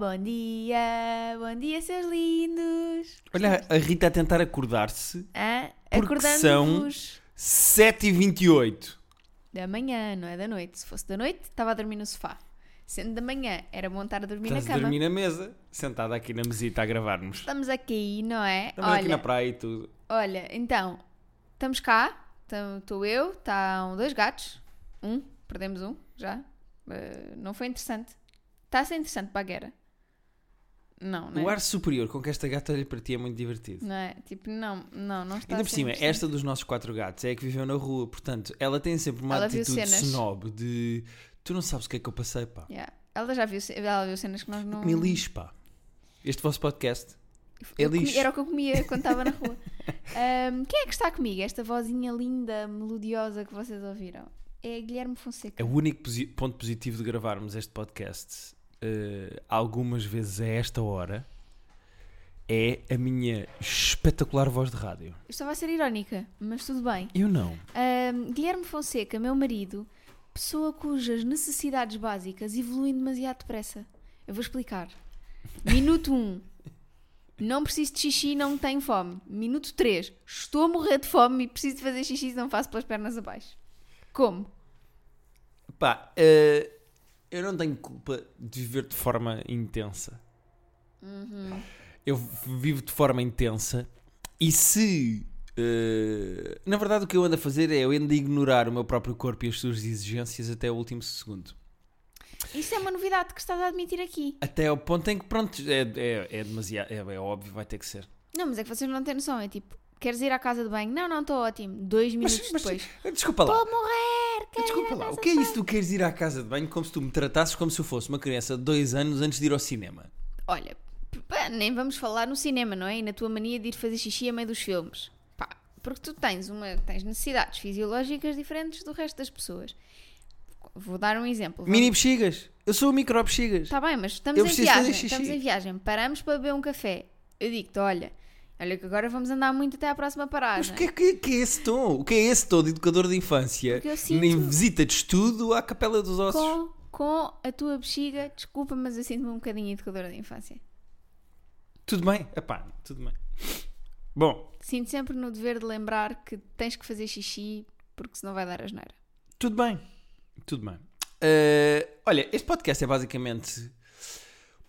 bom dia, bom dia, seus lindos. Olha a Rita a tentar acordar-se. Porque Acordando-vos 7h28. da manhã, não é da noite. Se fosse da noite, estava a dormir no sofá. Sendo da manhã, era bom estar a dormir Estás na a cama. dormir na mesa, sentada aqui na mesita a gravar-nos. Estamos aqui, não é? Estamos aqui olha, na praia e tudo. olha, então, estamos cá. Estou eu, estão dois gatos. Um, perdemos um, já. Eh, não foi interessante. Está a ser interessante para a guerra. Não, não é? O ar superior com que esta gata olha para ti é muito divertido. Não é? Tipo, não, não, não está Ainda por cima, esta dos nossos quatro gatos é a que viveu na rua, portanto, ela tem sempre uma Ela atitude snob de tu não sabes o que é que eu passei, pá. Yeah. Ela já viu, ela viu cenas que nós não. Me lixo, pá. Este vosso podcast é Eu comi- lixo. Era o que eu comia quando estava na rua. Ahm, quem é que está comigo? Esta vozinha linda, melodiosa que vocês ouviram? É Guilherme Fonseca. É o único ponto positivo de gravarmos este podcast, eh, algumas vezes a esta hora, é a minha espetacular voz de rádio. Estava a ser irónica, mas tudo bem. Eu não. Ahm, Guilherme Fonseca, meu marido, pessoa cujas necessidades básicas evoluem demasiado depressa. Eu vou explicar. Minuto 1. Um, não preciso de xixi, não tenho fome. Minuto 3. Estou a morrer de fome e preciso de fazer xixi, não faço pelas pernas abaixo. Como? Pá, eh, eu não tenho culpa de viver de forma intensa. Eu vivo de forma intensa e se. eh, na verdade, o que eu ando a fazer é eu ando a ignorar o meu próprio corpo e as suas exigências até o último segundo. Isso é uma novidade que estás a admitir aqui. Até ao ponto em que, pronto, é, é, é demasiado. É, é óbvio, vai ter que ser. Não, mas é que vocês não têm noção. É tipo, queres ir à casa de banho? Não, não, estou ótimo. Dois minutos mas- depois. Desculpa lá. Estou a morrer! Quero ir Desculpa à lá, casa o que é de isso? Tu queres ir à casa de banho como se tu me tratasses como se eu fosse uma criança de dois anos antes de ir ao cinema? Olha, pá, nem vamos falar no cinema, não é? E na tua mania de ir fazer xixi a meio dos filmes. Pá, porque tu tens, uma, tens necessidades fisiológicas diferentes do resto das pessoas. Vou dar um exemplo. Vamos- Mini bexigas. Eu sou o micro bexigas. Tá bem, mas estamos Eu em preciso fazer viagem. xixi. Estamos em viagem. Paramos para beber um café. Eu digo-te, olha, olha que agora vamos andar muito até à próxima Mas paragem. o que é, que, que é esse tom? O que é esse tom de educador de infância? Nem visita de estudo à Capela dos Ossos. Com, com a tua bexiga, desculpa, mas eu sinto-me um bocadinho educadora de infância. Tudo bem? Epá, tudo bem. Bom, Sinto sempre no dever de lembrar que tens que fazer xixi porque senão vai dar asneira. tudo bem. Tudo bem. Eh, olha, este podcast é basicamente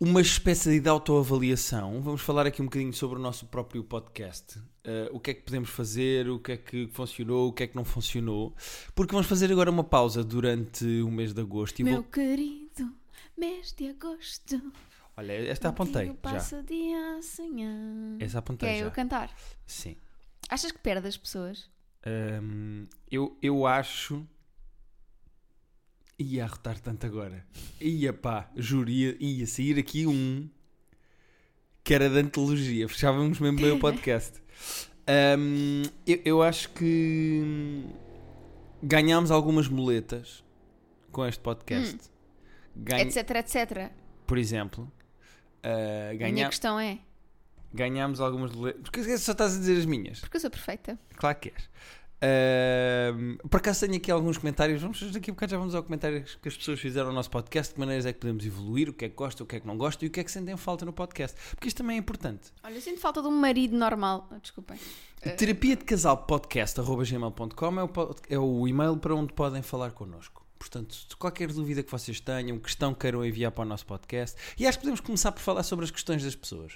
uma espécie de autoavaliação. Vamos falar aqui um bocadinho sobre o nosso próprio podcast. Eh, o que é que podemos fazer, o que é que funcionou, o que é que não funcionou. Porque vamos fazer agora uma pausa durante o mês de agosto. E Meu vou... querido, mês de agosto. Olha, esta apontei já. passo o dia a sonhar. Essa Que apontei é já. eu cantar. Sim. Achas que perde as pessoas? Hum, eu, eu acho. Ia arrotar tanto agora. Ia pá, juro, ia, ia sair aqui um que era de antologia. Fechávamos mesmo bem o podcast. Hum, eu, eu acho que hum, ganhámos algumas muletas com este podcast. Ganha- Etc, etc. Por exemplo, uh, A minha ganha- questão é, ganhámos algumas muletas. Porque só estás a dizer as minhas. porque eu sou perfeita. Claro que és. Ahm, por acaso tenho aqui alguns comentários. Vamos daqui a bocado já vamos ao comentário que as pessoas fizeram no nosso podcast. De que maneiras é que podemos evoluir, o que é que gostam, o que é que não gostam e o que é que sentem falta no podcast. Porque isto também é importante. Olha, eu sinto falta de um marido normal. Ah, Desculpem. Terapia de casal podcast.gmail.com é, pod- é o e-mail para onde podem falar connosco. Portanto, qualquer dúvida que vocês tenham, questão que queiram enviar para o nosso podcast. E acho que podemos começar por falar sobre as questões das pessoas.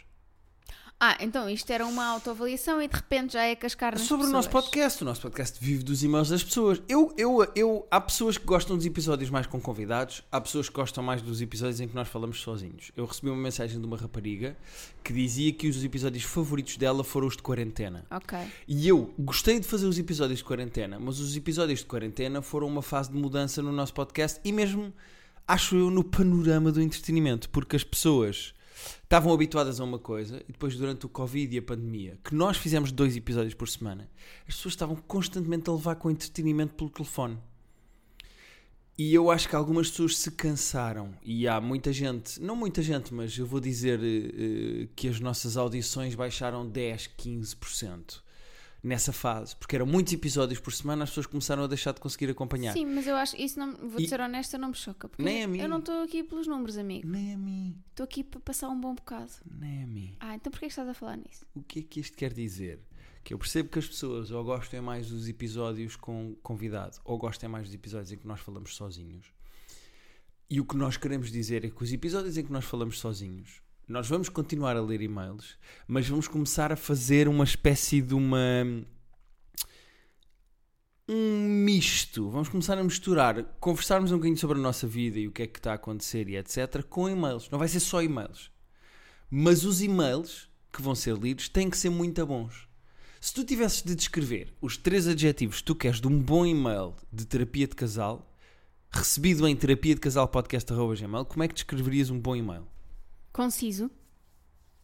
Ah, então isto era uma autoavaliação e de repente já é cascar nas Sobre o nosso pessoas. podcast. O nosso podcast vive dos e-mails das pessoas. Eu, eu, eu, há pessoas que gostam dos episódios mais com convidados, há pessoas que gostam mais dos episódios em que nós falamos sozinhos. Eu recebi uma mensagem de uma rapariga que dizia que os episódios favoritos dela foram os de quarentena. Ok. E eu gostei de fazer os episódios de quarentena, mas os episódios de quarentena foram uma fase de mudança no nosso podcast e mesmo, acho eu, no panorama do entretenimento, porque as pessoas estavam habituadas a uma coisa e depois, durante o Covid e a pandemia, que nós fizemos dois episódios por semana, as pessoas estavam constantemente a levar com entretenimento pelo telefone. E eu acho que algumas pessoas se cansaram e há muita gente, não muita gente, mas eu vou dizer eh, que as nossas audições baixaram 10, 15% nessa fase, porque eram muitos episódios por semana, as pessoas começaram a deixar de conseguir acompanhar. Sim, mas eu acho, isso não, vou E- ser honesta, não me choca. Porque Nem a mim. eu não estou aqui pelos números, amigo. Nem a mim, Estou aqui para passar um bom bocado. nem a mim. Ah, então porquê que estás a falar nisso? O que é que isto quer dizer? Que eu percebo que as pessoas ou gostem mais dos episódios com convidado, ou gostem mais dos episódios em que nós falamos sozinhos. E o que nós queremos dizer é que os episódios em que nós falamos sozinhos, nós vamos continuar a ler e-mails, mas vamos começar a fazer uma espécie de uma. um misto. Vamos começar a misturar, conversarmos um bocadinho sobre a nossa vida e o que é que está a acontecer e etc. com e-mails. Não vai ser só e-mails. Mas os e-mails que vão ser lidos têm que ser muito bons. Se tu tivesses de descrever os três adjetivos que tu queres de um bom e-mail de terapia de casal, recebido em terapia de casal podcast.gmail, como é que descreverias um bom e-mail? Conciso,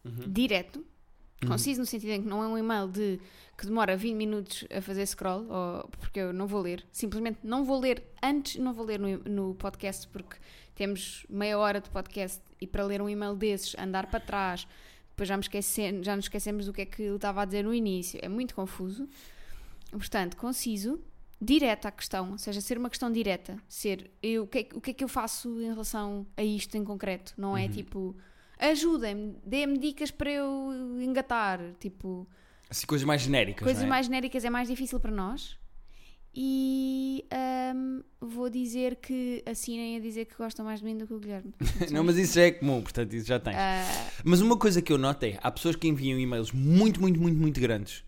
Uhum. direto. Conciso no sentido em que não é um e-mail de que demora 20 minutos a fazer scroll, ou, porque eu não vou ler. Simplesmente não vou ler antes, não vou ler no, no podcast, porque temos meia hora de podcast e para ler um e-mail desses, andar para trás, depois já, me esquece, já nos esquecemos do que é que ele estava a dizer no início. É muito confuso. Portanto, conciso, direto à questão, ou seja, ser uma questão direta. Ser eu, o, que é, o que é que eu faço em relação a isto em concreto? Não é tipo ajudem-me, dê-me dicas para eu engatar. Tipo, Assim, coisas mais genéricas, coisas é? mais genéricas é mais difícil para nós. E ahm, vou dizer que assinem a dizer que gostam mais de mim do que o Guilherme. Não, mas isso já é comum, portanto isso já tens. Ah, Mas uma coisa que eu noto é, há pessoas que enviam e-mails muito, muito, muito, muito grandes.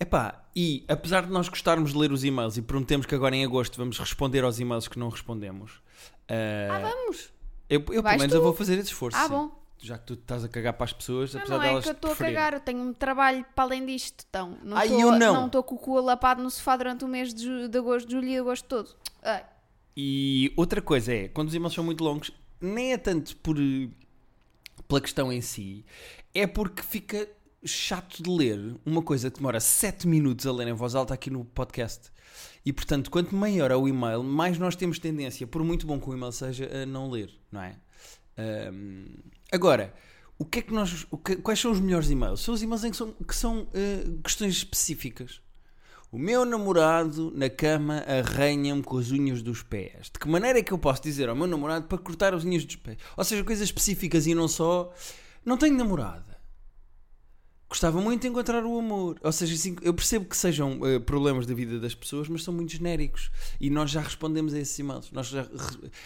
Epá, e apesar de nós gostarmos de ler os e-mails e prometemos que agora em agosto vamos responder aos e-mails que não respondemos. ah, ah, vamos! eu, eu pelo menos tu? eu vou fazer esse esforço. Ah, sim. bom. Já que tu estás a cagar para as pessoas, Não, apesar não é delas que eu estou a cagar, eu tenho um trabalho para além disto. Então, não Ai, estou eu não. não estou com o cu alapado no sofá durante o mês de, de agosto, de julho e agosto todo. Ai. E outra coisa é, quando os e-mails são muito longos, nem é tanto por pela questão em si, é porque fica chato de ler uma coisa que demora 7 minutos a ler em voz alta aqui no podcast. E portanto, quanto maior é o e-mail, mais nós temos tendência, por muito bom que o e-mail seja, a não ler, não é? Ahm, agora, o que é que nós, que- quais são os melhores e-mails? São os e-mails em que são, que são eh, questões específicas. O meu namorado na cama arranha-me com as unhas dos pés. De que maneira é que eu posso dizer ao meu namorado para cortar as unhas dos pés? Ou seja, coisas específicas e não só. Não tenho namorada. Gostava muito de encontrar o amor. Ou seja, assim, eu percebo que sejam eh, problemas da vida das pessoas, mas são muito genéricos. E nós já respondemos a esses e-mails. Nós já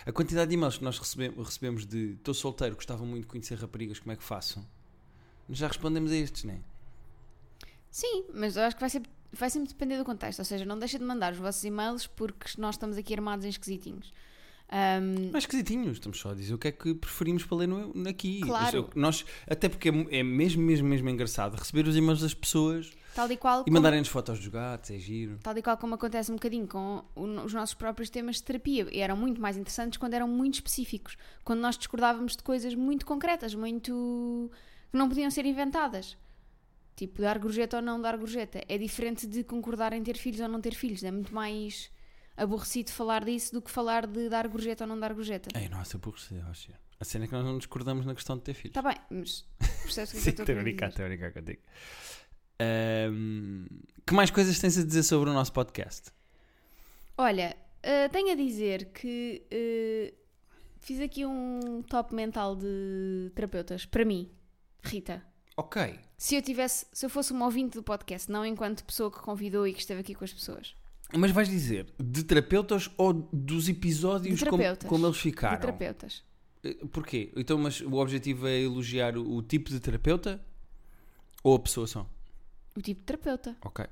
a quantidade de e-mails que nós recebemos, recebemos de estou solteiro, gostava muito de conhecer raparigas, como é que faço? Nós já respondemos a estes, não é? Sim, mas eu acho que vai, ser, vai sempre depender do contexto. Ou seja, não deixa de mandar os vossos e-mails porque nós estamos aqui armados em esquisitinhos. Ahm, Não é esquisitinhos, estamos só a dizer o que é que preferimos para ler no, aqui. Claro. Nós, até porque é, é mesmo, mesmo, mesmo engraçado receber os e-mails das pessoas tal e qual e como- mandarem-nos fotos dos gatos, é giro. Tal e qual como acontece um bocadinho com os nossos próprios temas de terapia. E eram muito mais interessantes quando eram muito específicos. Quando nós discordávamos de coisas muito concretas, muito. que não podiam ser inventadas. Tipo, dar gorjeta ou não dar gorjeta. É diferente de concordar em ter filhos ou não ter filhos. É muito mais aborrecido falar disso do que falar de dar gorjeta ou não dar gorjeta. Ei, nossa, aborrecido, Rocha. A cena é que nós não discordamos na questão de ter filhos. Está bem, mas percebes o que é que eu Sim, estou a brincar, dizer? estou a brincar contigo. Ahm, que mais coisas tens a dizer sobre o nosso podcast? Olha, eh, tenho a dizer que eh, fiz aqui um top mental de terapeutas para mim, Rita. Ok. Se eu tivesse, se eu fosse uma ouvinte do podcast, não enquanto pessoa que convidou e que esteve aqui com as pessoas. Mas vais dizer de terapeutas ou dos episódios De como, como eles De ficaram? terapeutas. Eh, Porquê? Então, mas o objetivo é elogiar o, o tipo de terapeuta ou a pessoa só? O tipo de terapeuta. Ok.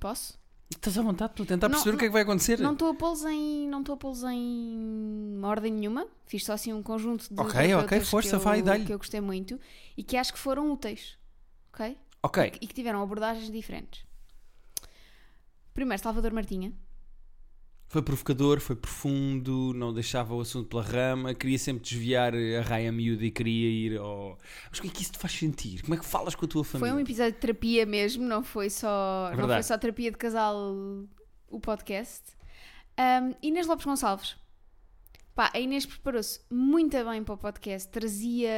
Posso? Estás à vontade, estou a tentar Não, perceber o que é que vai acontecer. Não estou a pô-los em, não estou a pô-los em ordem nenhuma. Fiz só assim um conjunto de Ok, ok, força, que eu, vai, dá-lhe. que eu gostei muito e que acho que foram úteis. Ok? Ok. e que tiveram abordagens diferentes. Primeiro, Salvador Martinha. Foi provocador, foi profundo, não deixava o assunto pela rama, queria sempre desviar a raia miúda e queria ir ao. Mas o que é que isso te faz sentir? Como é que falas com a tua família? Foi um episódio de terapia mesmo, não foi só, não Verdade. foi só terapia de casal o podcast. Um, Inês Lopes Gonçalves. Pá, a Inês preparou-se muito bem para o podcast. Trazia,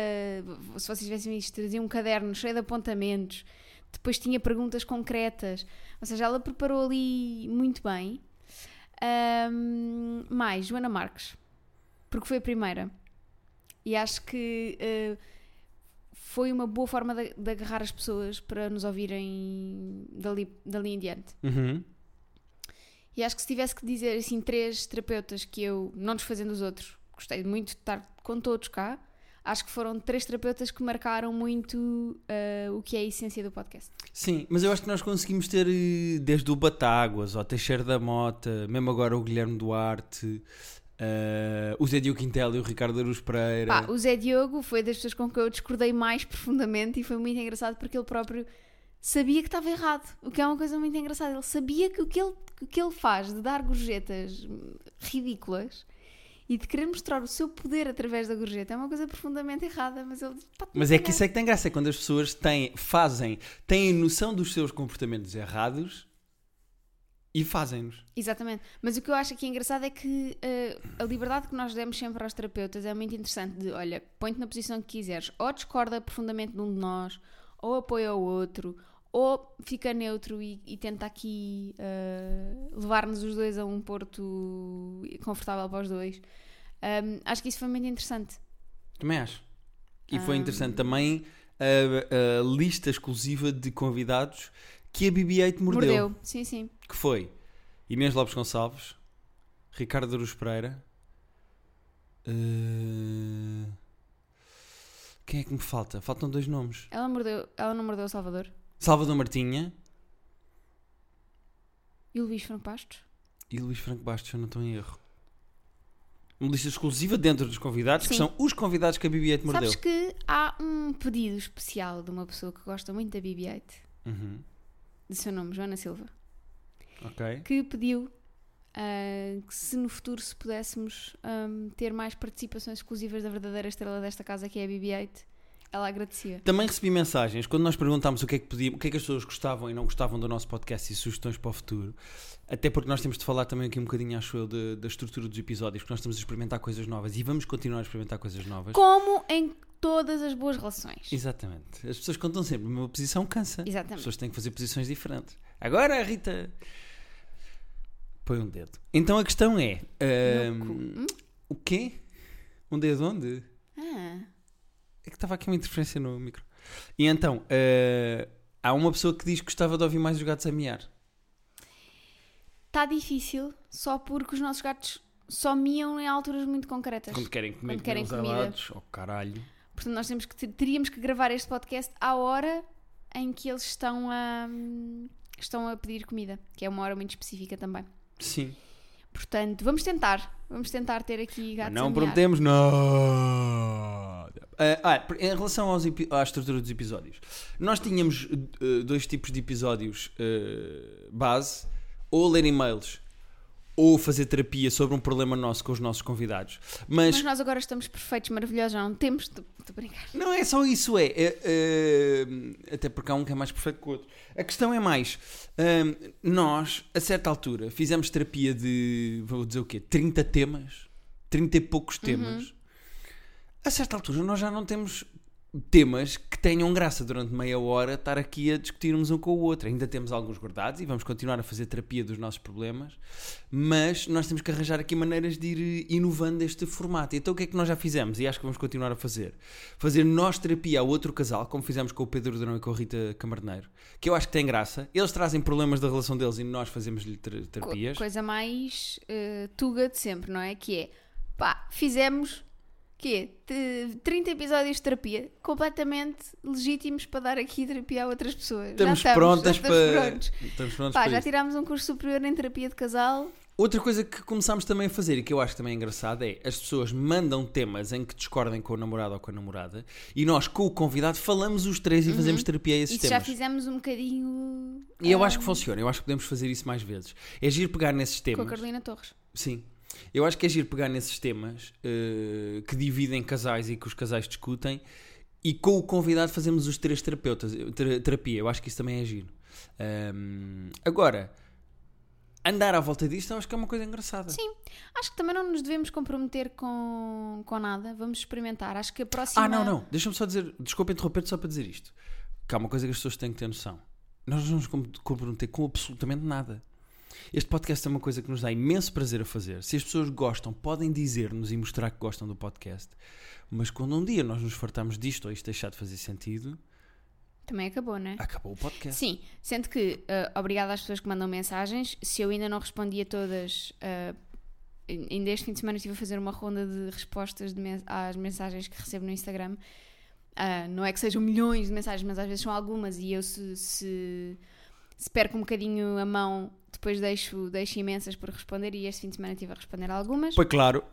se vocês tivessem visto, trazia um caderno cheio de apontamentos. Depois tinha perguntas concretas. Ou seja, ela preparou ali muito bem. Ahm, mais, Joana Marques. Porque foi a primeira. E acho que eh, foi uma boa forma de, de agarrar as pessoas para nos ouvirem dali, dali em diante. Uhum. E acho que se tivesse que dizer assim três terapeutas que eu, não desfazendo os outros, gostei muito de estar com todos cá, acho que foram três terapeutas que marcaram muito eh, o que é a essência do podcast. Sim, mas eu acho que nós conseguimos ter eh, desde o Batáguas, ao Teixeira da Mota, mesmo agora o Guilherme Duarte, eh, o Zé Diogo Quintela e o Ricardo Aruz Pereira. Pá, o Zé Diogo foi das pessoas com que eu discordei mais profundamente e foi muito engraçado porque ele próprio sabia que estava errado, o que é uma coisa muito engraçada. Ele sabia que o que ele, que ele faz de dar gorjetas ridículas e de querer mostrar o seu poder através da gorjeta é uma coisa profundamente errada, mas ele pá, Mas é que isso é que tem graça, é quando as pessoas têm, fazem, têm noção dos seus comportamentos errados e fazem-nos. Exatamente. Mas o que eu acho aqui engraçado é que eh, a liberdade que nós demos sempre aos terapeutas é muito interessante. De, olha, põe-te na posição que quiseres. Ou discorda profundamente de um de nós, ou apoia o outro, ou fica neutro e, e tenta aqui eh, levar-nos os dois a um porto confortável para os dois. Ahm, acho que isso foi muito interessante. Também acho. E foi interessante também a, a lista exclusiva de convidados que a BB-8 mordeu. Mordeu. Sim, sim. Que foi Inês Lopes Gonçalves, Ricardo Aruz Pereira. eh, Quem é que me falta? Faltam dois nomes. Ela, mordeu, ela não mordeu o Salvador. Salvador Martinha E Luís Franco Bastos? e Luís Franco Bastos, eu não estou em erro. Uma lista exclusiva dentro dos convidados, que Sim. são os convidados que a BB-8 mordeu. Sabes que há um pedido especial de uma pessoa que gosta muito da BB-8, Uhum. de seu nome, Joana Silva, Ok. que pediu ah, que se no futuro se pudéssemos ahm, ter mais participações exclusivas da verdadeira estrela desta casa, que é a BB-8, ela agradecia. Também recebi mensagens quando nós perguntámos o que é que podiam, o que é que as pessoas gostavam e não gostavam do nosso podcast e sugestões para o futuro. Até porque nós temos de falar também aqui um bocadinho, acho eu, de- da estrutura dos episódios, porque nós estamos a experimentar coisas novas e vamos continuar a experimentar coisas novas. Como em todas as boas relações. Exatamente. As pessoas contam sempre, uma posição cansa. As Exatamente. pessoas têm que fazer posições diferentes. Agora a Rita põe um dedo. Então a questão é: ahm, Hum? o quê? Um dedo onde? Ah, É que estava aqui uma interferência no micro. E então, eh, há uma pessoa que diz que gostava de ouvir mais os gatos a miar. Está difícil só porque os nossos gatos só miam em alturas muito concretas. Quando querem comer Quando querem comida. alados. Oh caralho. Portanto, nós temos que, teríamos que gravar este podcast à hora em que eles estão a, estão a pedir comida, que é uma hora muito específica também. Sim. Portanto, vamos tentar. Vamos tentar ter aqui gatos não a miar. prometemos nada. Ah, ah, em relação aos à estrutura dos episódios, nós tínhamos eh, dois tipos de episódios eh, base, ou ler e-mails, ou fazer terapia sobre um problema nosso com os nossos convidados. Mas, Mas nós agora estamos perfeitos, maravilhosos, já não temos de, de brincar. não é só isso, é, é, é, até porque há um que é mais perfeito que o outro. A questão é mais, nós, a certa altura, fizemos terapia de, vou dizer o quê, 30 temas, 30 e poucos temas. A certa altura nós já não temos temas que tenham graça durante meia hora estar aqui a discutirmos um com o outro. Ainda temos alguns guardados e vamos continuar a fazer terapia dos nossos problemas, mas nós temos que arranjar aqui maneiras de ir inovando este formato. Então o que é que nós já fizemos e acho que vamos continuar a fazer? Fazer nós terapia a outro casal, como fizemos com o Pedro Durão e com a Rita Camarneiro, que eu acho que tem graça. Eles trazem problemas da relação deles e nós fazemos-lhe ter- Co- terapias. coisa mais eh, tuga de sempre, não é? Que é, pá, fizemos quê? T- 30 episódios de terapia completamente legítimos para dar aqui terapia a outras pessoas. Estamos, já estamos prontas já estamos para. prontos. Estamos prontos Pá, para já isso. tirámos um curso superior em terapia de casal. Outra coisa que começámos também a fazer e que eu acho também engraçado é as pessoas mandam temas em que discordem com o namorado ou com a namorada e nós com o convidado falamos os três e fazemos terapia a esses Isso já temas. fizemos um bocadinho E eu ah, acho que funciona, eu acho que podemos fazer isso mais vezes. É giro pegar nesses com a temas. Carolina Torres. Sim. Eu acho que é giro pegar nesses temas eh, que dividem casais e que os casais discutem e com o convidado fazemos os três terapeutas, ter- terapia. Eu acho que isso também é giro. Ahm, agora, andar à volta disto eu acho que é uma coisa engraçada. Sim, acho que também não nos devemos comprometer com, com nada. Vamos experimentar. Acho que a próxima. Ah, não, não. Deixa-me só dizer, desculpa interromper-te só para dizer isto. Porque há uma coisa que as pessoas têm que ter noção. Nós não nos com- comprometer com absolutamente nada. Este podcast é uma coisa que nos dá imenso prazer a fazer. Se as pessoas gostam, podem dizer-nos e mostrar que gostam do podcast. Mas quando um dia nós nos fartamos disto ou isto deixar de fazer sentido, Também acabou, não é? acabou o podcast. Sim, sendo que, uh, obrigada às pessoas que mandam mensagens. Se eu ainda não respondi a todas, uh, ainda este fim de semana estive a fazer uma ronda de respostas de men- às mensagens que recebo no Instagram. Uh, não é que sejam milhões de mensagens, mas às vezes são algumas e eu se, se, se perco um bocadinho a mão, depois deixo, deixo imensas por responder e este fim de semana estive a responder algumas. Foi claro.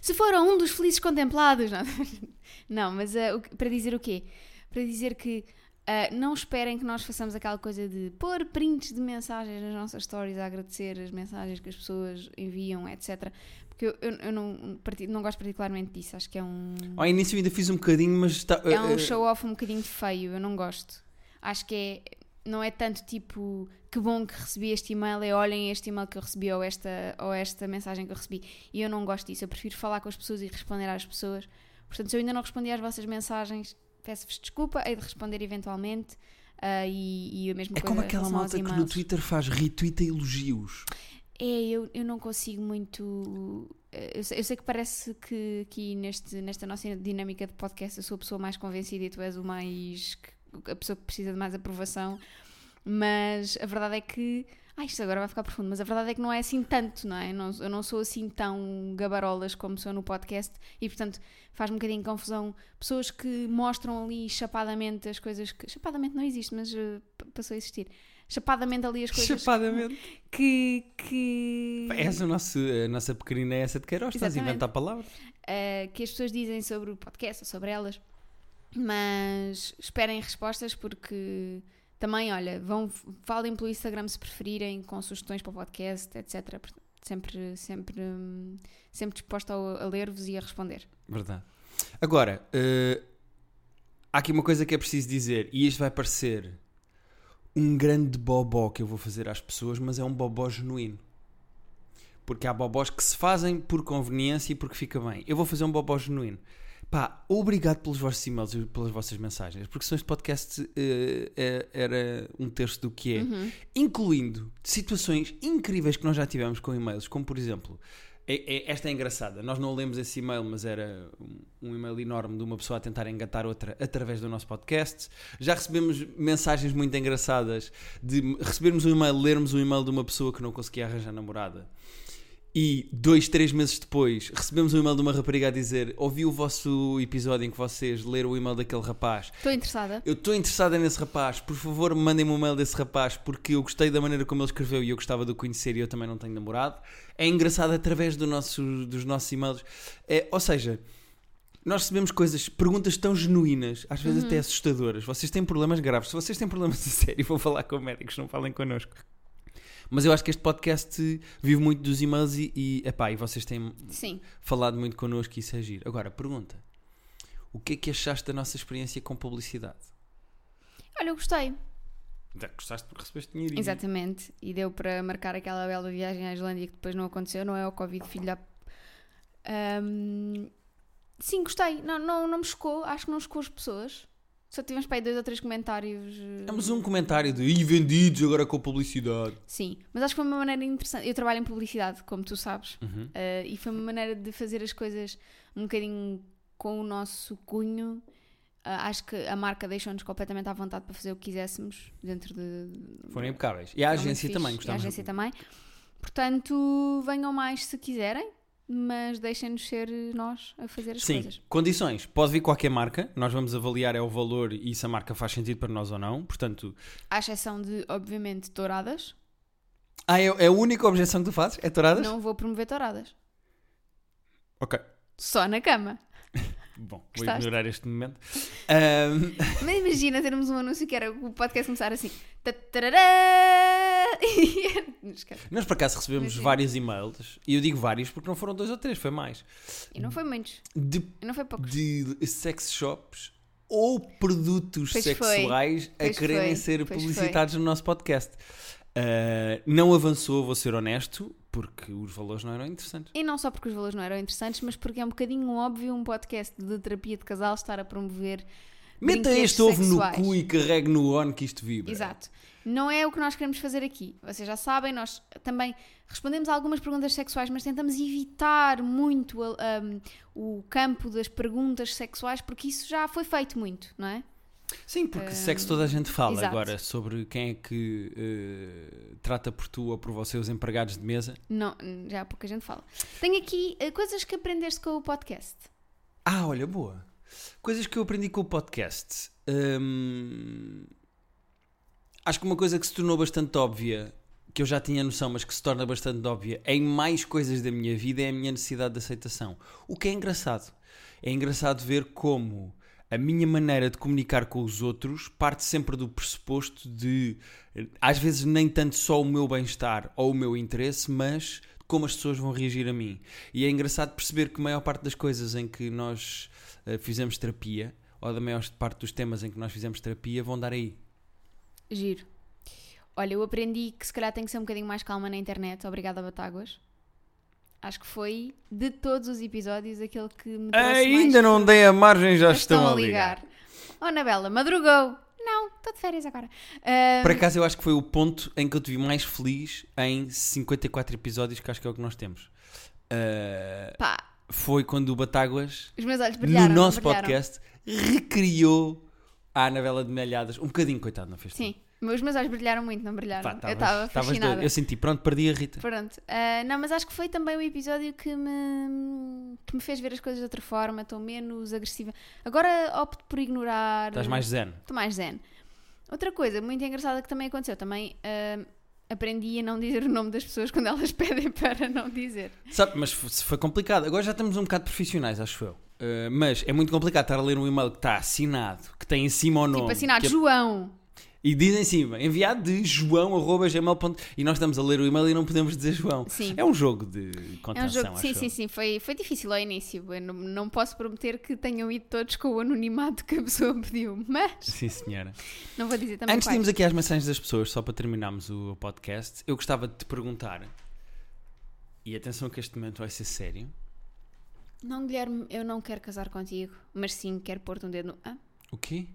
Se foram um dos felizes contemplados, não, não mas uh, para dizer o quê? Para dizer que uh, não esperem que nós façamos aquela coisa de pôr prints de mensagens nas nossas stories a agradecer as mensagens que as pessoas enviam, etc. Porque eu, eu, eu não, não gosto particularmente disso, acho que é um, Ao início ainda fiz um bocadinho, mas está. é um eh, show-off um bocadinho feio, eu não gosto. Acho que é, não é tanto tipo que bom que recebi este e-mail, é olhem este e-mail que eu recebi ou esta, ou esta mensagem que eu recebi. E eu não gosto disso, eu prefiro falar com as pessoas e responder às pessoas. Portanto, se eu ainda não respondi às vossas mensagens, peço-vos desculpa, hei de responder eventualmente. ah, e, e a mesma É coisa como aquela malta que no. Twitter faz retweet elogios. É, eu, eu não consigo muito. Eu sei, eu sei que parece que aqui neste, nesta nossa dinâmica de podcast eu sou a pessoa mais convencida e tu és o mais. que- a pessoa que precisa de mais aprovação, mas a verdade é que. Ah, isto agora vai ficar profundo, mas a verdade é que não é assim tanto, não é? Eu não sou assim tão gabarolas como sou no podcast e, portanto, faz-me um bocadinho de confusão pessoas que mostram ali chapadamente as coisas que. Chapadamente não existe, mas p- passou a existir. Chapadamente ali as coisas Chapadamente. que. que... Essa é a nossa, a nossa pequenina é essa de Queiroz, estás a inventar palavras. uh, que as pessoas dizem sobre o podcast ou sobre elas, mas esperem respostas porque também, olha, vão, falem pelo Instagram se preferirem, com sugestões para o podcast, etc. Sempre, sempre, sempre disposta a, ler-vos e a responder. Verdade. Agora, eh, há aqui uma coisa que é preciso dizer, e isto vai parecer um grande bobó que eu vou fazer às pessoas, mas é um bobó genuíno. Porque há bobós que se fazem por conveniência e porque fica bem. Eu vou fazer um bobó genuíno. Pá, obrigado pelos vossos e-mails e pelas vossas mensagens, porque se este podcast eh, é- era um terço do que é, Uhum. incluindo situações incríveis que nós já tivemos com e-mails, como por exemplo, é- é- esta é engraçada, nós não lemos esse e-mail, mas era um, um e-mail enorme de uma pessoa a tentar engatar outra através do nosso podcast. Já recebemos mensagens muito engraçadas de recebermos um e-mail, lermos um e-mail de uma pessoa que não conseguia arranjar namorada. E dois, três meses depois recebemos um e-mail de uma rapariga a dizer: Ouvi o vosso episódio em que vocês leram o e-mail daquele rapaz Estou interessada. eu estou interessada nesse rapaz, por favor mandem-me um e-mail desse rapaz porque eu gostei da maneira como ele escreveu e eu gostava de o conhecer e eu também não tenho namorado. É engraçado através do nosso, dos nossos e-mails. É, ou seja, nós recebemos coisas, perguntas tão genuínas, às vezes até assustadoras. Vocês têm problemas graves. Se vocês têm problemas a sério, vão falar com médicos, não falem connosco. Mas eu acho que este podcast vive muito dos e-mails e, e, epá, e vocês têm Sim. falado muito connosco e isso é giro. Agora, pergunta. O que é que achaste da nossa experiência com publicidade? Olha, eu gostei. Já gostaste porque recebeste dinheiro. Exatamente. E deu para marcar aquela bela viagem à Islândia que depois não aconteceu, não é o Covid, filho da. Ahm, sim, gostei. Não, não, não me chocou. Acho que não chocou as pessoas. Só tivemos para aí dois ou três comentários. eh, Temos um comentário de Ih, vendidos agora com publicidade. Sim, mas acho que foi uma maneira interessante. Eu trabalho em publicidade, como tu sabes, Uhum. eh, e foi uma maneira de fazer as coisas um bocadinho com o nosso cunho. Ah, acho que a marca deixou-nos completamente à vontade para fazer o que quiséssemos dentro de. Foram impecáveis. E a agência também, E a agência também. Portanto, venham mais se quiserem, mas deixem-nos ser nós a fazer as Sim, coisas. condições. Pode vir qualquer marca. Nós vamos avaliar é o valor e se a marca faz sentido para nós ou não. Portanto, À exceção de, obviamente, touradas. ah, é, é a única objeção que tu fazes? É touradas? Não vou promover touradas. Ok. Só na cama. Bom, vou Gostaste? ignorar este momento. Ahm, Mas imagina termos um anúncio que era o podcast começar assim. Tatarará! Nós por acaso recebemos Sim. vários e-mails. E eu digo vários porque não foram dois ou três, foi mais. E não foi muitos. De, E não foi poucos. de sex shops ou produtos Pois foi. sexuais a Pois quererem foi. ser Pois publicitados no nosso podcast. Ah, não avançou, vou ser honesto, porque os valores não eram interessantes. E não só porque os valores não eram interessantes, mas porque é um bocadinho óbvio um podcast de terapia de casal estar a promover Meta este ovo sexuais. no cu e carregue no on que isto vibra. Exato. Não é o que nós queremos fazer aqui. Vocês já sabem, nós também respondemos a algumas perguntas sexuais, mas tentamos evitar muito a- um, o campo das perguntas sexuais, porque isso já foi feito muito, não é? Sim, porque sexo toda a gente fala exato. agora sobre quem é que eh, trata por tu ou por você os empregados de mesa. Não, já pouca gente fala. Tenho aqui eh, coisas que aprendeste com o podcast. Ah, olha, boa. Coisas que eu aprendi com o podcast. Hum, acho que uma coisa que se tornou bastante óbvia, que eu já tinha noção, mas que se torna bastante óbvia em mais coisas da minha vida é a minha necessidade de aceitação. O que é engraçado. É engraçado ver como a minha maneira de comunicar com os outros parte sempre do pressuposto de, às vezes, nem tanto só o meu bem-estar ou o meu interesse, mas como as pessoas vão reagir a mim. E é engraçado perceber que a maior parte das coisas em que nós eh, fizemos terapia, ou da maior parte dos temas em que nós fizemos terapia, vão dar aí. Giro. Olha, eu aprendi que se calhar tenho que ser um bocadinho mais calma na internet. Obrigada, Batáguas. Acho que foi, de todos os episódios, aquele que me trouxe mais Ainda não dei a margem, já estão, a ligar. Oh, Anabela, madrugou. Não, estou de férias agora. Ah, Por acaso eu acho que foi o ponto em que eu te vi mais feliz em 54 episódios, que acho que é o que nós temos. Eh, pá, foi quando o Batáguas, os meus olhos brilharam. no nosso brilharam. podcast, recriou a Anabela de Malhadas. Um bocadinho, coitado, não fez. Sim, meus olhos brilharam muito, não brilharam. Pá, eu tavas- estava tavas fascinada. doido. Eu senti, pronto, perdi a Rita. Pronto. Ah, não, mas acho que foi também o episódio que me, que me fez ver as coisas de outra forma. Estou menos agressiva. Agora opto por ignorar. Estás mais zen. Estou mais zen. Outra coisa muito engraçada que também aconteceu, também ah, aprendi a não dizer o nome das pessoas quando elas pedem para não dizer. Sabe, mas foi complicado. Agora já estamos um bocado profissionais, acho eu. Uh, mas é muito complicado estar a ler um e-mail que está assinado, que tem em cima o nome. tipo, assinado é- João. E diz em cima, enviado de joão.gmail.com E nós estamos a ler o e-mail e não podemos dizer João. Sim. É um jogo de É contenção, um jogo, sim, sim, sim, foi, foi difícil ao início. Não, não posso prometer que tenham ido todos com o anonimato que a pessoa pediu, mas Sim, senhora. não vou dizer também. Antes de irmos aqui às mensagens das pessoas, só para terminarmos o podcast, eu gostava de te perguntar, e atenção que este momento vai ser sério, Não, Guilherme, eu não quero casar contigo, mas sim quero pôr-te um dedo no. Ah? o quê?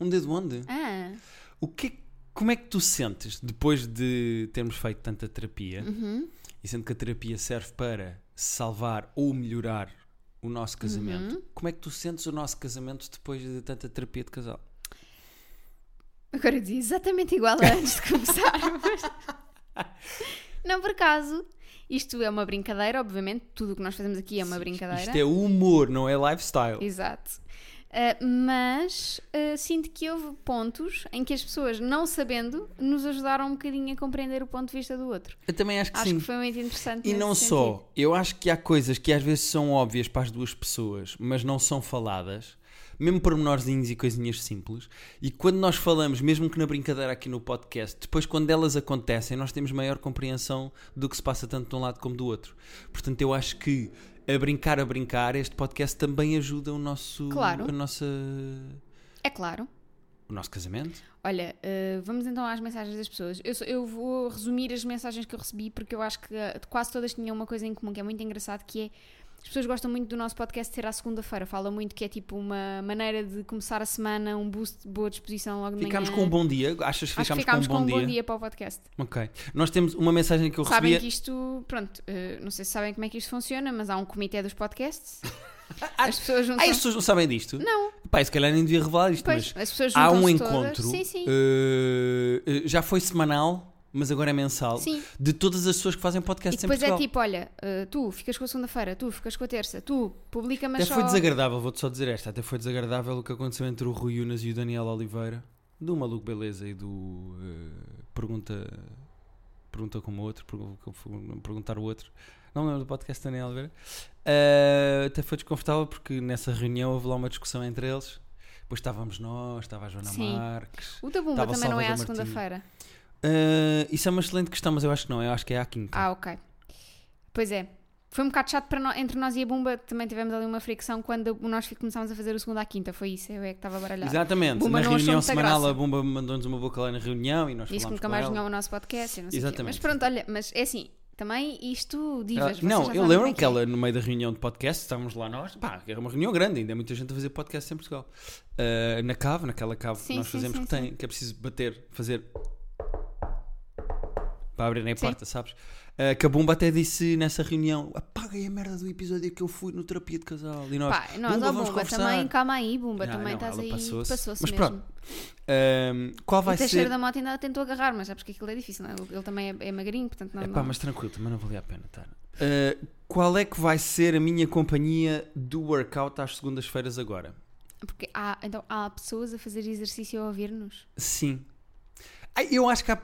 Um dedo onde? ah. O que, como é que tu sentes depois de termos feito tanta terapia Uhum. e sendo que a terapia serve para salvar ou melhorar o nosso casamento, Uhum. como é que tu sentes o nosso casamento depois de tanta terapia de casal? Agora eu dizia exatamente igual a antes de começarmos. não, por acaso, isto é uma brincadeira, obviamente, tudo o que nós fazemos aqui é uma brincadeira. Isto é humor, não é lifestyle. Exato. Uh, mas uh, sinto que houve pontos em que as pessoas, não sabendo, nos ajudaram um bocadinho a compreender o ponto de vista do outro. Eu também acho que Acho sim. que foi muito interessante. E não sentido. só, eu acho que há coisas que às vezes são óbvias para as duas pessoas, mas não são faladas, mesmo pormenorzinhos e coisinhas simples. E quando nós falamos, mesmo que na brincadeira aqui no podcast, depois quando elas acontecem, nós temos maior compreensão do que se passa tanto de um lado como do outro. Portanto, eu acho que a brincar a brincar, este podcast também ajuda o nosso, Claro. a nossa, É claro. o nosso casamento. Olha, uh, vamos então às mensagens das pessoas. Eu, eu vou resumir as mensagens que eu recebi porque eu acho que uh, quase todas tinham uma coisa em comum que é muito engraçado, que é as pessoas gostam muito do nosso podcast ser à segunda-feira. Falam muito que é tipo uma maneira de começar a semana, um boost de boa disposição logo de Ficámos manhã. com um bom dia. Achas que Acho que ficámos, ficámos com um bom, dia? para o podcast. Ok. Nós temos uma mensagem que eu Sabem que isto, pronto, uh, não sei se sabem como é que isto funciona, mas há um comitê dos podcasts. As pessoas juntam. Ah, as pessoas não sabem disto? Não, Pá, se calhar nem devia revelar isto, pois, mas as pessoas há um juntam-se todas. encontro. Sim, sim. eh, eh, já foi semanal, mas agora é mensal. Sim. De todas as pessoas que fazem E podcast em depois é tipo, olha, uh, tu ficas com a segunda-feira, tu ficas com a terça, tu publica, mas Até só... foi desagradável, vou-te só dizer esta. Até foi desagradável o que aconteceu entre o Rui Unas e o Daniel Oliveira, do Maluco Beleza e do eh, Pergunta Pergunta como outro, pergu- perguntar o outro. Não me lembro do podcast Daniel Oliveira. Eh, até foi desconfortável porque nessa reunião houve lá uma discussão entre eles. Depois estávamos nós, estava a Joana Sim. Marques. O Tabumba também não é à segunda-feira. Eh, isso é uma excelente questão, mas eu acho que não. Eu acho que é à quinta. Ah, ok. Pois é. Foi um bocado chato para nó- entre nós e a Bumba. Também tivemos ali uma fricção quando nós começámos a fazer o segundo à quinta. Foi isso, eu é que estava baralhado. Exatamente. Bumba na reunião semanal graça. a Bumba mandou-nos uma boca lá na reunião e nós que falámos nunca mais vinham o nosso podcast não sei. Exatamente. Mas pronto, olha, mas é assim, Também isto Ah, divas. vocês não, eu é que é. ela, no meio da reunião de podcast, estávamos lá nós, pá, era uma reunião grande, ainda é muita gente a fazer podcast em Portugal. Ah, na cave, naquela cave que Sim, nós sim, fazemos sim, que tem, que é preciso bater, fazer para abrirem a Sim. porta, sabes? Ah, que a Bumba até disse nessa reunião: apaguem a merda do episódio que eu fui no terapia de casal. E nós, Pá, nós, Bumba, vamos Bumba, conversar. também, calma aí, Bumba, Não, também não, estás aí. passou-se. Passou-se Mas mesmo. pronto, Ah, qual vai o Teixeira ser. da Mota ainda tentou agarrar, mas sabes que aquilo é difícil, não é? Ele também é, é magrinho, portanto não. Epá, não- mas tranquilo, também não valia a pena estar. Ah, qual é que vai ser a minha companhia do workout às segundas-feiras agora? Porque há, então, há pessoas a fazer exercício a ouvir-nos. Sim. Eu acho que há,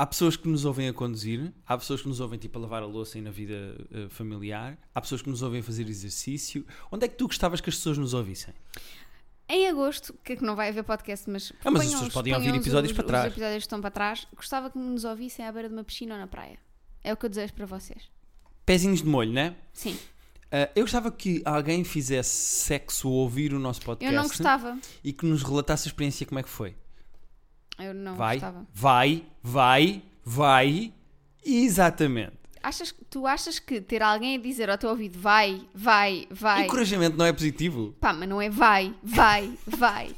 há pessoas que nos ouvem a conduzir, há pessoas que nos ouvem tipo a lavar a louça e na vida eh, familiar, há pessoas que nos ouvem a fazer exercício. Onde é que tu gostavas que as pessoas nos ouvissem? Em agosto, que é que não vai haver podcast, mas. Ah, mas as pessoas os- podem ouvir episódios os- para trás. Os episódios estão para trás. Gostava que nos ouvissem à beira de uma piscina ou na praia. É o que eu desejo para vocês. Pezinhos de molho, né? Sim. Ah, eu gostava que alguém fizesse sexo ou ouvir o nosso podcast Eu não gostava. e que nos relatasse a experiência como é que foi. Eu não vai, gostava. vai, vai, vai. Exatamente. Achas, tu achas que ter alguém a dizer ao teu ouvido vai, vai, vai. Encorajamento não é positivo. Pá, mas não é vai, vai, vai.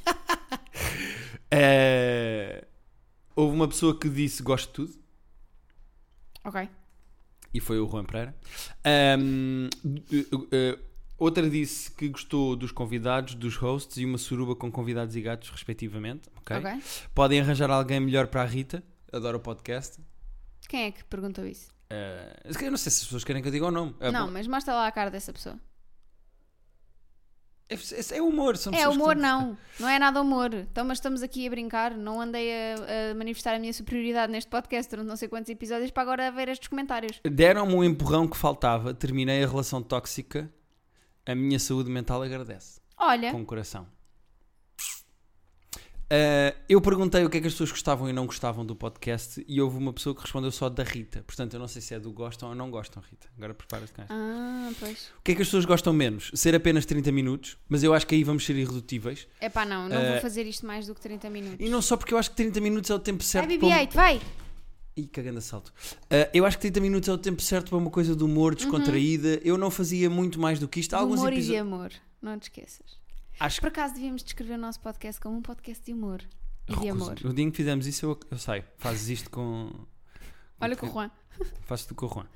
Eh, houve uma pessoa que disse gosto de tudo ok. e foi o Juan Pereira. Ahm, eh, eh, outra disse que gostou dos convidados, dos hosts e uma suruba com convidados e gatos, respectivamente. ok? Ok. Podem arranjar alguém melhor para a Rita. Adoro o podcast. Quem é que perguntou isso? Eh, eu não sei se as pessoas querem que eu diga o nome. É não, mas mostra lá a cara dessa pessoa. É, é- é humor. São É humor, estão- não. Não é nada humor. Então, mas estamos aqui a brincar. Não andei a, a manifestar a minha superioridade neste podcast durante não sei quantos episódios para agora ver estes comentários. Deram-me um empurrão que faltava. Terminei a relação tóxica. A minha saúde mental agradece. Olha, com o coração. Ah, eu perguntei o que é que as pessoas gostavam e não gostavam do podcast e houve uma pessoa que respondeu só da Rita. Portanto, eu não sei se é do gostam ou não gostam, Rita. Agora prepara-te com esta. ah, pois. O que é que as pessoas gostam menos? Ser apenas 30 minutos, mas eu acho que aí vamos ser irredutíveis. É pá, não, não Eh, vou fazer isto mais do que 30 minutos. E não só porque eu acho que 30 minutos é o tempo certo para. um- BB-8, vai! Ih, cagando a salto. Ah, eu acho que 30 minutos é o tempo certo para uma coisa de humor descontraída. Eu não fazia muito mais do que isto. Há De alguns humor e de amor. Não te esqueças. Acho Por acaso devíamos descrever o nosso podcast como um podcast de humor e de Recuso. amor. O dia em que fizemos isso, eu, eu sei. Fazes isto com. Olha com o Juan. Faço tu com o Juan.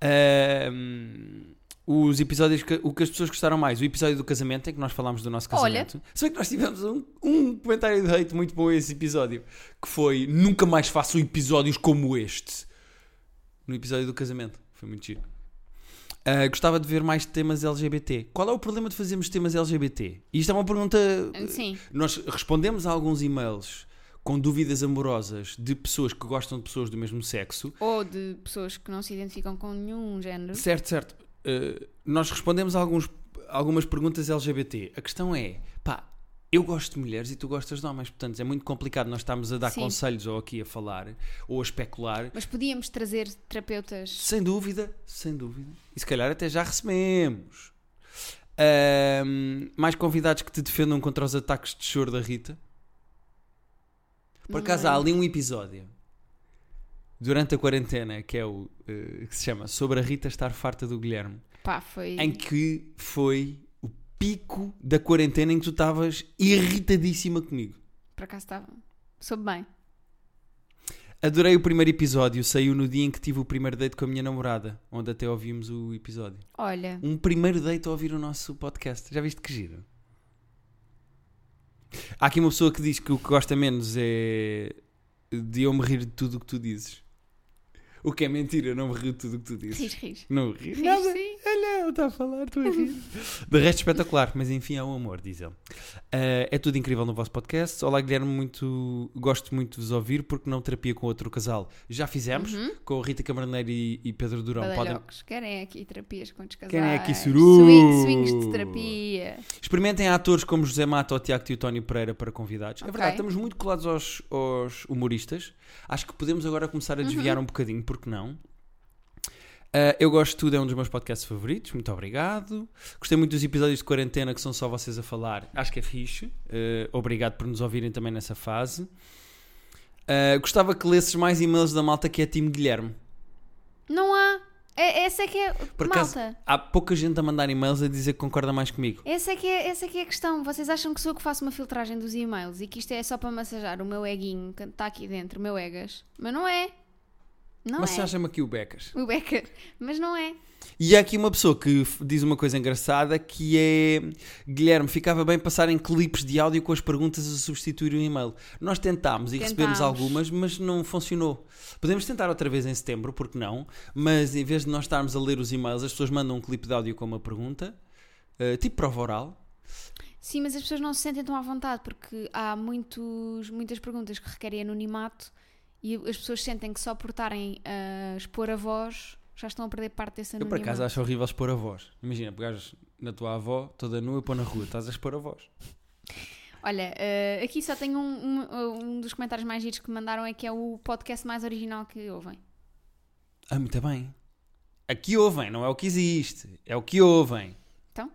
Ahm, os episódios que, o que as pessoas gostaram mais, o episódio do casamento, em que nós falámos do nosso Olha. casamento. Se bem que nós tivemos um, um comentário de hate muito bom a esse episódio, que foi nunca mais faço episódios como este. No episódio do casamento. Foi muito giro. Ah, gostava de ver mais temas LGBT. Qual é o problema de fazermos temas LGBT? E isto é uma pergunta. Sim. Nós respondemos a alguns e-mails com dúvidas amorosas de pessoas que gostam de pessoas do mesmo sexo. Ou de pessoas que não se identificam com nenhum género. Certo, certo. Uh, nós respondemos a alguns, algumas perguntas LGBT. A questão é, pá, eu gosto de mulheres e tu gostas de homens, portanto é muito complicado nós estarmos a dar Sim. conselhos ou aqui a falar ou a especular. Mas podíamos trazer terapeutas. Sem dúvida, sem dúvida. E se calhar até já recebemos. Ahm, mais convidados que te defendam contra os ataques de choro da Rita. Por acaso há ali um episódio durante a quarentena que é o eh, que se chama Sobre a Rita estar farta do Guilherme, Pá, foi. em que foi o pico da quarentena em que tu estavas irritadíssima comigo. Por acaso estava. Soube bem. Adorei o primeiro episódio, saiu no dia em que tive o primeiro date com a minha namorada, onde até ouvimos o episódio. Olha, Um primeiro date a ouvir o nosso podcast. Já viste que giro? Há aqui uma pessoa que diz que o que gosta menos é de eu me rir de tudo o que tu dizes. O que é mentira, eu não me rio de tudo o que tu dizes. ris, ris. Não me rio. Ris, Nada. Olha, está a falar, estou a rir. De resto, espetacular, mas enfim, é o amor, diz ele. Ah, é tudo incrível no vosso podcast. Olá, Guilherme, muito, gosto muito de vos ouvir, porque não terapia com outro casal. Já fizemos, Uhum. com a Rita Camarneiro e, e Pedro Durão. Podem. Querem aqui terapias com descasais. Querem aqui suru. Swing, swings de terapia. Experimentem atores como José Mata, o Tiago e o Tónio Pereira para convidados. É Ok. verdade, estamos muito colados aos, aos humoristas. Acho que podemos agora começar a desviar um bocadinho, porque não? Ah, eu gosto de tudo, é um dos meus podcasts favoritos. Muito obrigado. Gostei muito dos episódios de quarentena que são só vocês a falar. Acho que é fixe. Ah, obrigado por nos ouvirem também nessa fase. Ah, gostava que lesses mais e-mails da malta que é time Guilherme. Não há. É, essa é que é. Por acaso, malta. há pouca gente a mandar e-mails a dizer que concorda mais comigo. Essa é, que é, essa é que é a questão. Vocês acham que sou eu que faço uma filtragem dos e-mails e que isto é só para massajar o meu eguinho que está aqui dentro, o meu egas? Mas não é. Não é. Massagem-me aqui o Becas. O Becker. Mas não é. E há aqui uma pessoa que diz uma coisa engraçada que é Guilherme, ficava bem passar em clipes de áudio com as perguntas a substituir o e-mail. Nós tentámos e recebemos Tentámos. algumas, mas não funcionou. Podemos tentar outra vez em setembro, porque não? Mas em vez de nós estarmos a ler os e-mails, as pessoas mandam um clipe de áudio com uma pergunta, eh, tipo prova oral. Sim, mas as pessoas não se sentem tão à vontade porque há muitos, muitas perguntas que requerem anonimato e as pessoas sentem que só por estarem a expor a voz já estão a perder parte desse Eu por anonimato. acaso acho horrível expor a voz. Imagina, pegares na tua avó toda nua e pôr na rua, estás a expor a voz. Olha, eh, aqui só tenho um, um, um dos comentários mais giros que me mandaram é que é o podcast mais original que ouvem. Ah, muito bem. Aqui ouvem, não é o que existe, é o que ouvem. Então,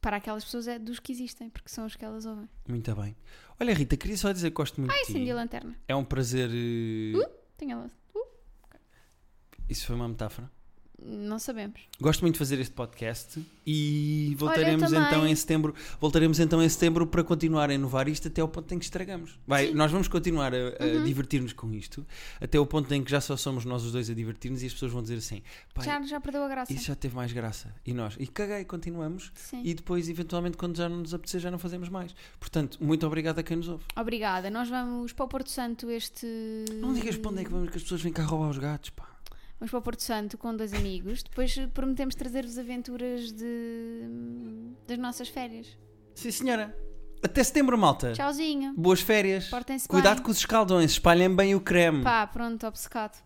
para aquelas pessoas é dos que existem, porque são os que elas ouvem. Muito bem. Olha, Rita, queria só dizer que gosto muito Ai, de ti. acendi a lanterna. É um prazer. eh, Tenho ela. Isso foi uma metáfora. Não sabemos. Gosto muito de fazer este podcast e voltaremos também. então em setembro. Voltaremos então em setembro para continuar a inovar isto até ao ponto em que estragamos. Vai, nós vamos continuar a, a Uhum. divertir-nos com isto até o ponto em que já só somos nós os dois a divertir-nos e as pessoas vão dizer assim: "Pai, Já, já perdeu a graça. isso já teve mais graça. E nós, e caguei, continuamos. Sim. E depois, eventualmente, quando já não nos apetecer, já não fazemos mais. Portanto, muito obrigado a quem nos ouve. Obrigada. Nós vamos para o Porto Santo este. Não digas para onde é que vamos, que as pessoas vêm cá roubar os gatos, pá. Vamos para o Porto Santo com dois amigos. Depois prometemos trazer-vos aventuras de... das nossas férias. Sim, senhora. Até setembro, malta. Tchauzinho. Boas férias. Portem-se Cuidado bem. com os escaldões, espalhem bem o creme. Pá, pronto, obcecado.